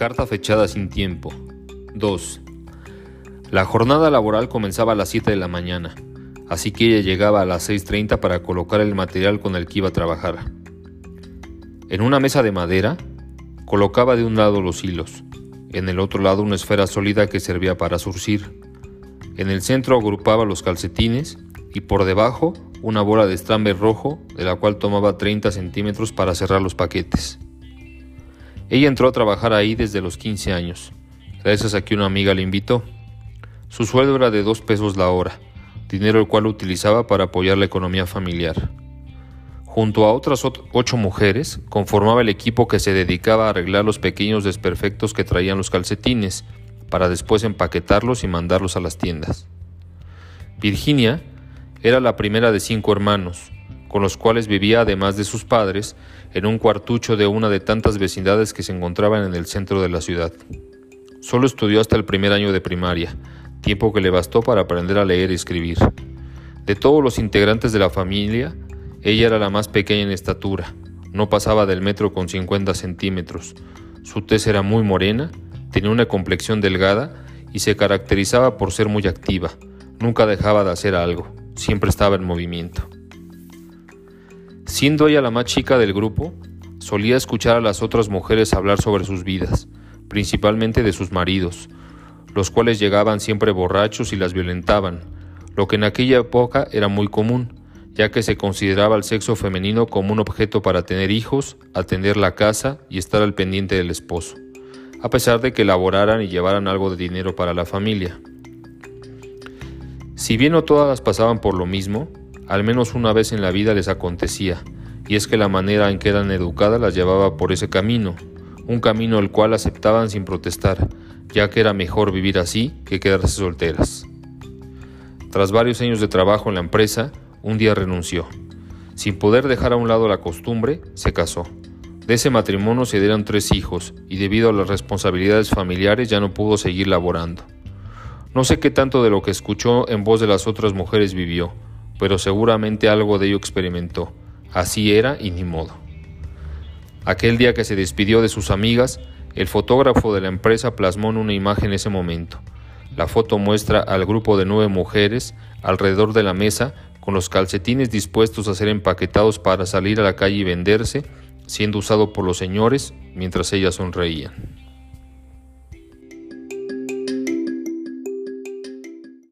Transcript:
Carta fechada sin tiempo. 2. La jornada laboral comenzaba a las 7 de la mañana, así que ella llegaba a las 6.30 para colocar el material con el que iba a trabajar. En una mesa de madera, colocaba de un lado los hilos, en el otro lado una esfera sólida que servía para surcir. En el centro agrupaba los calcetines y por debajo una bola de estramber rojo de la cual tomaba 30 centímetros para cerrar los paquetes. Ella entró a trabajar ahí desde los 15 años, gracias a que una amiga le invitó. Su sueldo era de dos pesos la hora, dinero el cual utilizaba para apoyar la economía familiar. Junto a otras ocho mujeres, conformaba el equipo que se dedicaba a arreglar los pequeños desperfectos que traían los calcetines, para después empaquetarlos y mandarlos a las tiendas. Virginia era la primera de cinco hermanos, con los cuales vivía además de sus padres en un cuartucho de una de tantas vecindades que se encontraban en el centro de la ciudad. Solo estudió hasta el primer año de primaria, tiempo que le bastó para aprender a leer y escribir. De todos los integrantes de la familia, ella era la más pequeña en estatura, no pasaba del metro con 50 centímetros. Su tez era muy morena, tenía una complexión delgada y se caracterizaba por ser muy activa, nunca dejaba de hacer algo, siempre estaba en movimiento. Siendo ella la más chica del grupo, solía escuchar a las otras mujeres hablar sobre sus vidas, principalmente de sus maridos, los cuales llegaban siempre borrachos y las violentaban, lo que en aquella época era muy común, ya que se consideraba al sexo femenino como un objeto para tener hijos, atender la casa y estar al pendiente del esposo, a pesar de que elaboraran y llevaran algo de dinero para la familia. Si bien no todas pasaban por lo mismo, al menos una vez en la vida les acontecía, y es que la manera en que eran educadas las llevaba por ese camino, un camino el cual aceptaban sin protestar, ya que era mejor vivir así que quedarse solteras. Tras varios años de trabajo en la empresa, un día renunció. Sin poder dejar a un lado la costumbre, se casó. De ese matrimonio se dieron tres hijos y debido a las responsabilidades familiares ya no pudo seguir laborando. No sé qué tanto de lo que escuchó en voz de las otras mujeres vivió, pero seguramente algo de ello experimentó. Así era y ni modo. Aquel día que se despidió de sus amigas, el fotógrafo de la empresa plasmó en una imagen ese momento. La foto muestra al grupo de nueve mujeres alrededor de la mesa con los calcetines dispuestos a ser empaquetados para salir a la calle y venderse, siendo usado por los señores mientras ellas sonreían.